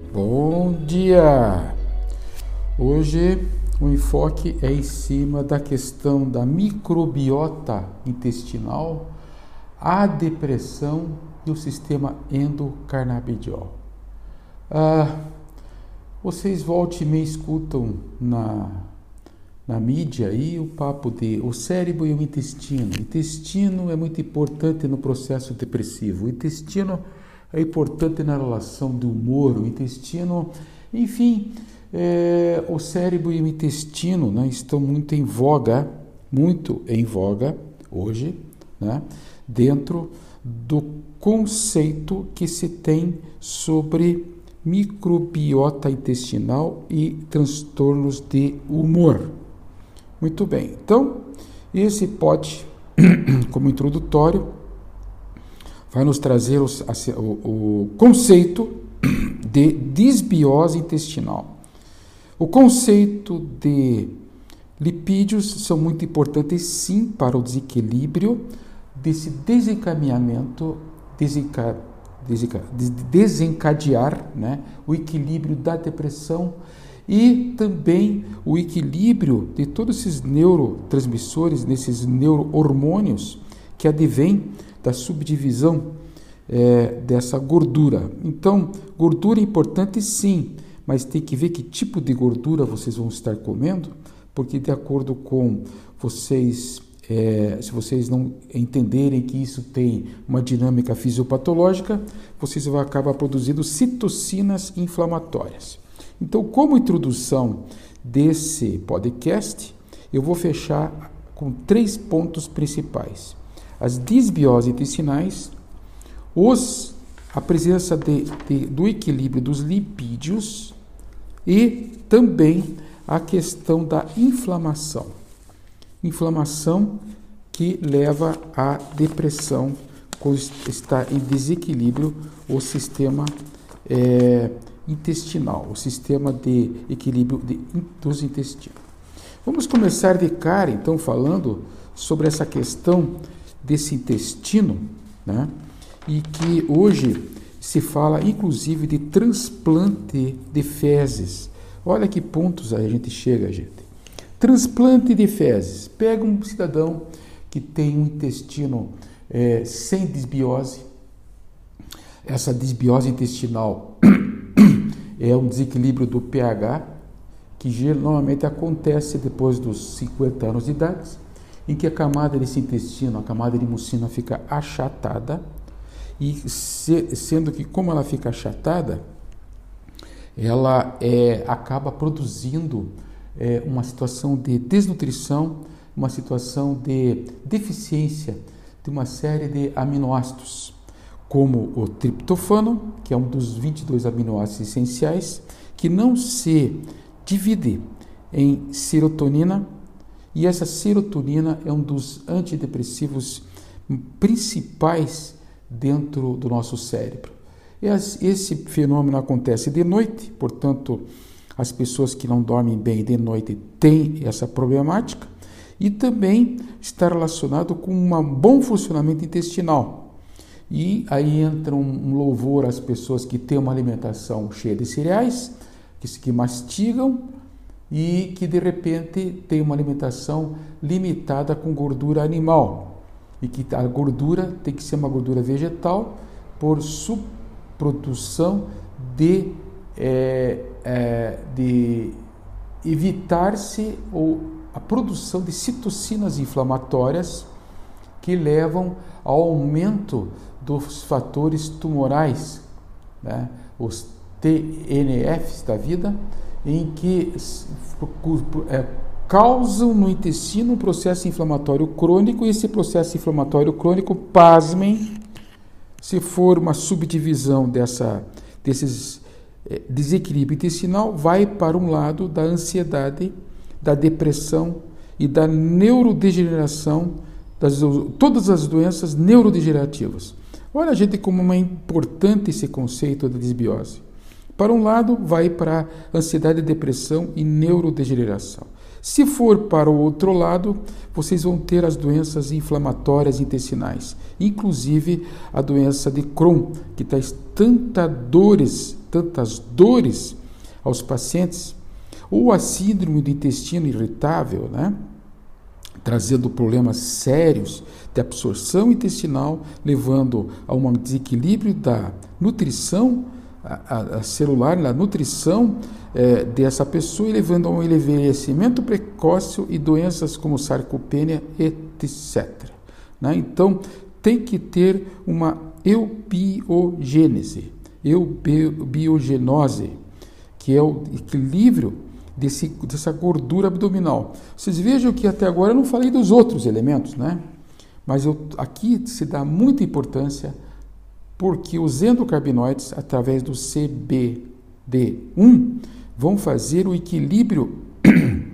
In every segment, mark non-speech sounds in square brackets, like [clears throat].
Bom dia! Hoje o enfoque é em cima da questão da microbiota intestinal, a depressão e o sistema endocarnabidiol. Ah, vocês voltam e me escutam na, na mídia aí o papo de o cérebro e o intestino. O intestino é muito importante no processo depressivo. O intestino é importante na relação do humor, o intestino, enfim, é, o cérebro e o intestino né, estão muito em voga, muito em voga hoje, né, dentro do conceito que se tem sobre microbiota intestinal e transtornos de humor. Muito bem, então esse pode, [clears throat] como introdutório, vai nos trazer o, o, conceito de disbiose intestinal. O conceito de lipídios são muito importantes sim para o desequilíbrio desse desencaminhamento, desenca, desenca, desencadear né, o equilíbrio da depressão e também o equilíbrio de todos esses neurotransmissores, nesses neurohormônios que advêm da subdivisão é, dessa gordura. Então, gordura é importante sim, mas tem que ver que tipo de gordura vocês vão estar comendo, porque de acordo com vocês, é, se vocês não entenderem que isso tem uma dinâmica fisiopatológica, vocês vão acabar produzindo citocinas inflamatórias. Então, como introdução desse podcast, eu vou fechar com três pontos principais as disbioses intestinais, os, a presença de, de, do equilíbrio dos lipídios e também a questão da inflamação. Inflamação que leva à depressão está em desequilíbrio o sistema é, intestinal, o sistema de equilíbrio de, dos intestinos. Vamos começar de cara, então, falando sobre essa questão desse intestino, né? e que hoje se fala inclusive de transplante de fezes. Olha que pontos a gente chega, gente. Transplante de fezes. Pega um cidadão que tem um intestino é, sem desbiose. Essa desbiose intestinal [coughs] é um desequilíbrio do pH que normalmente acontece depois dos 50 anos de idade em que a camada desse intestino, a camada de mucina fica achatada, e se, sendo que como ela fica achatada, ela é, acaba produzindo é, uma situação de desnutrição, uma situação de deficiência de uma série de aminoácidos, como o triptofano, que é um dos 22 aminoácidos essenciais, que não se divide em serotonina, e essa serotonina é um dos antidepressivos principais dentro do nosso cérebro. Esse fenômeno acontece de noite, portanto, as pessoas que não dormem bem de noite têm essa problemática e também está relacionado com um bom funcionamento intestinal. E aí entra um louvor às pessoas que têm uma alimentação cheia de cereais, que, mastigam e que de repente tem uma alimentação limitada com gordura animal e que a gordura tem que ser uma gordura vegetal por subprodução de, é, é, de evitar-se ou a produção de citocinas inflamatórias que levam ao aumento dos fatores tumorais, né? os TNFs da vida, em que é, causam no intestino um processo inflamatório crônico, e esse processo inflamatório crônico, pasmem, se for uma subdivisão dessa, desses é, desequilíbrio intestinal, vai para um lado da ansiedade, da depressão e da neurodegeneração, das, todas as doenças neurodegenerativas. Olha, gente, como é importante esse conceito da desbiose. Para um lado, vai para ansiedade, depressão e neurodegeneração. Se for para o outro lado, vocês vão ter as doenças inflamatórias intestinais, inclusive a doença de Crohn, que traz tanta dores, tantas dores aos pacientes, ou a síndrome do intestino irritável, né? trazendo problemas sérios de absorção intestinal, levando a um desequilíbrio da nutrição a, a celular, na nutrição é, dessa pessoa levando a um envelhecimento precoce e doenças como sarcopenia, etc. Né? Então, tem que ter uma eubiogênese, eubiogenose, que é o equilíbrio desse, dessa gordura abdominal. Vocês vejam que até agora eu não falei dos outros elementos, né? Mas eu, aqui se dá muita importância porque os endocarbinoides, através do CBD1, vão fazer o equilíbrio [clears throat]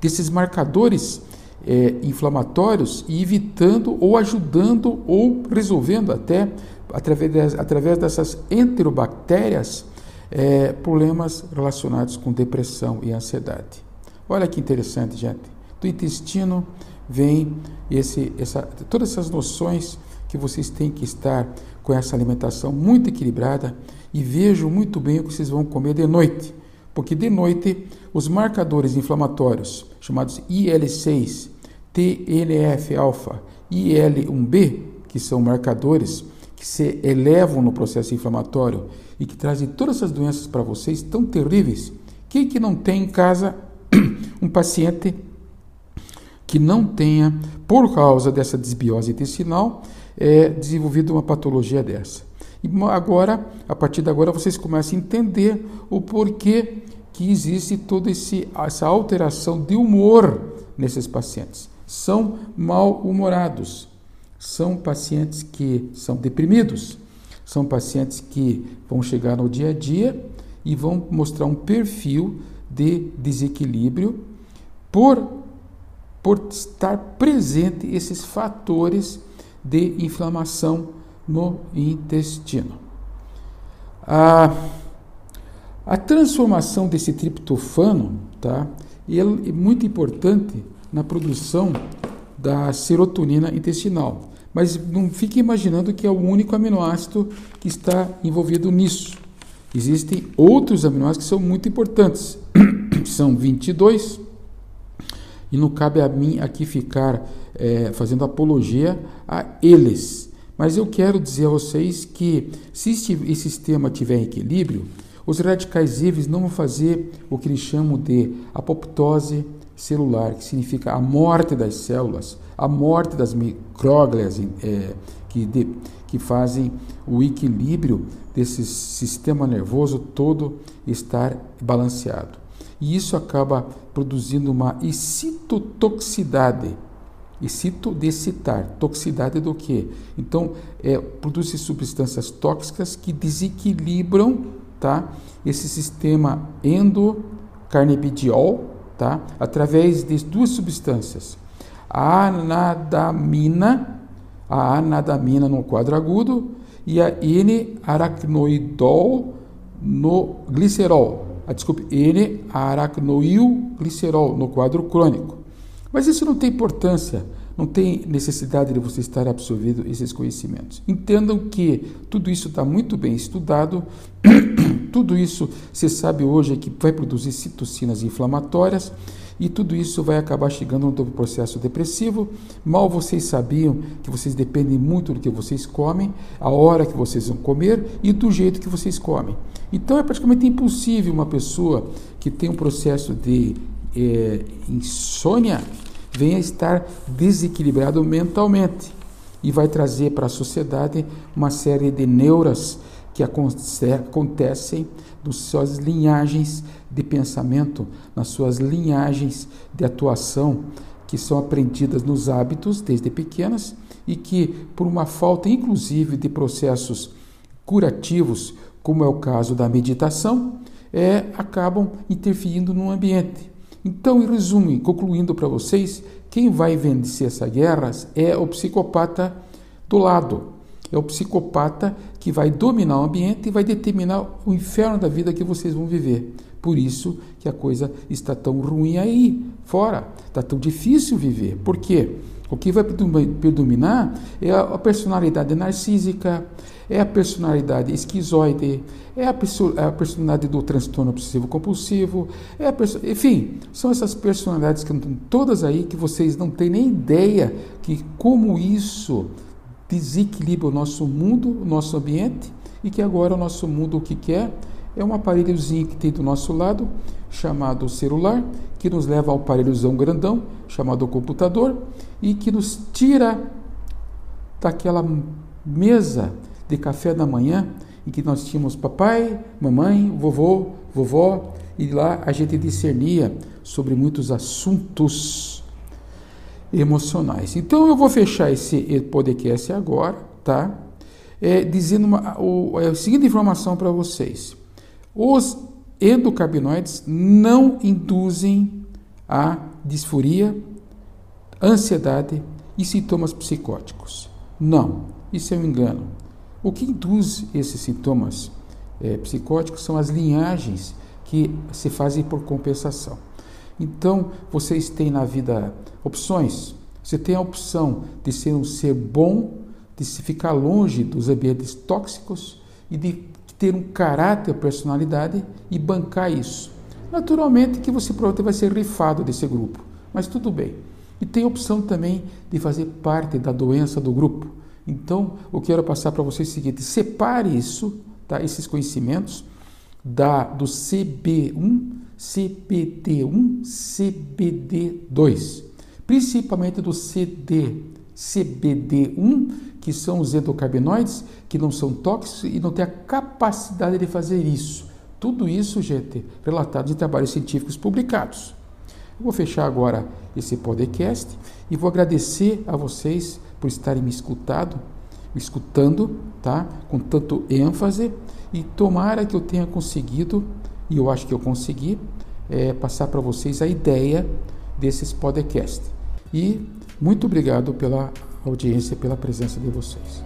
desses marcadores é, inflamatórios e evitando ou ajudando ou resolvendo até através, através dessas enterobactérias é, problemas relacionados com depressão e ansiedade. Olha que interessante, gente. Do intestino vem esse, essa, todas essas noções que vocês têm que estar com essa alimentação muito equilibrada e vejam muito bem o que vocês vão comer de noite, porque de noite os marcadores inflamatórios chamados IL6, TNF-alfa e IL1B, que são marcadores que se elevam no processo inflamatório e que trazem todas essas doenças para vocês tão terríveis. Quem que não tem em casa [clears throat] um paciente que não tenha, por causa dessa desbiose intestinal, é, desenvolvido uma patologia dessa? E agora, a partir de agora, vocês começam a entender o porquê que existe toda esse, essa alteração de humor nesses pacientes. São mal-humorados, são pacientes que são deprimidos, são pacientes que vão chegar no dia a dia e vão mostrar um perfil de desequilíbrio por, por estar presente esses fatores de inflamação no intestino. A, a transformação desse triptofano tá, é muito importante na produção da serotonina intestinal. Mas não fique imaginando que é o único aminoácido que está envolvido nisso. Existem outros aminoácidos que são muito importantes. [coughs] são 22. E não cabe a mim aqui ficar é, fazendo apologia a eles. Mas eu quero dizer a vocês que se esse sistema tiver equilíbrio, os radicais livres não vão fazer o que eles chamam de apoptose celular, que significa a morte das células, a morte das micróglias é, que, de, que fazem o equilíbrio desse sistema nervoso todo estar balanceado. E isso acaba produzindo uma excitotoxicidade. Excito de excitar, toxicidade do que? Então, é, produz substâncias tóxicas que desequilibram tá, esse sistema endocarnibidiol, tá, através de duas substâncias, a anadamina, a anadamina no quadro agudo e a N-aracnoidol no glicerol. Ah, desculpe, N-aracnoilglicerol no quadro crônico. Mas isso não tem importância, não tem necessidade de você estar absorvendo esses conhecimentos. Entendam que tudo isso está muito bem estudado, [coughs] tudo isso você sabe hoje que vai produzir citocinas inflamatórias e tudo isso vai acabar chegando no processo depressivo. Mal vocês sabiam que vocês dependem muito do que vocês comem, a hora que vocês vão comer e do jeito que vocês comem. Então é praticamente impossível uma pessoa que tem um processo de é, insônia venha estar desequilibrado mentalmente e vai trazer para a sociedade uma série de neuras que acontecem nas suas linhagens de pensamento, nas suas linhagens de atuação, que são aprendidas nos hábitos desde pequenas e que, por uma falta inclusive de processos curativos, como é o caso da meditação, é, acabam interferindo no ambiente. Então, em resumo, concluindo para vocês, quem vai vencer essas guerras é o psicopata do lado, é o psicopata que vai dominar o ambiente e vai determinar o inferno da vida que vocês vão viver. Por isso que a coisa está tão ruim aí, fora. Está tão difícil viver. Por quê? O que vai predominar é a personalidade narcísica, é a personalidade esquizoide, é a, a personalidade do transtorno obsessivo compulsivo, é a enfim, são essas personalidades que estão todas aí que vocês não têm nem ideia que como isso desequilibra o nosso mundo, o nosso ambiente e que agora o nosso mundo o que quer é um aparelhozinho que tem do nosso lado chamado celular, que nos leva ao aparelhozão grandão chamado computador e que nos tira daquela mesa de café da manhã em que nós tínhamos papai, mamãe, vovô, vovó e lá a gente discernia sobre muitos assuntos emocionais. Então eu vou fechar esse podcast agora, tá? É, dizendo uma, o, é a seguinte informação para vocês: os endocarbinoides não induzem a disforia, ansiedade e sintomas psicóticos. Não, isso é um engano. O que induz esses sintomas é, psicóticos são as linhagens que se fazem por compensação. Então, vocês têm na vida opções. Você tem a opção de ser um ser bom, de se ficar longe dos ambientes tóxicos e de ter um caráter, personalidade e bancar isso. Naturalmente que você provavelmente vai ser rifado desse grupo, mas tudo bem. E tem a opção também de fazer parte da doença do grupo. Então, eu quero passar para vocês o seguinte: separe isso, tá? esses conhecimentos, da, do CB1, CBD1, CBD2, principalmente do CD, CBD1, que são os endocarbinoides, que não são tóxicos e não têm a capacidade de fazer isso. Tudo isso, gente, relatado em trabalhos científicos publicados. Eu vou fechar agora esse podcast e vou agradecer a vocês por estarem me escutado, escutando, tá? Com tanto ênfase e tomara que eu tenha conseguido, e eu acho que eu consegui, é, passar para vocês a ideia desses podcasts. E muito obrigado pela audiência, pela presença de vocês.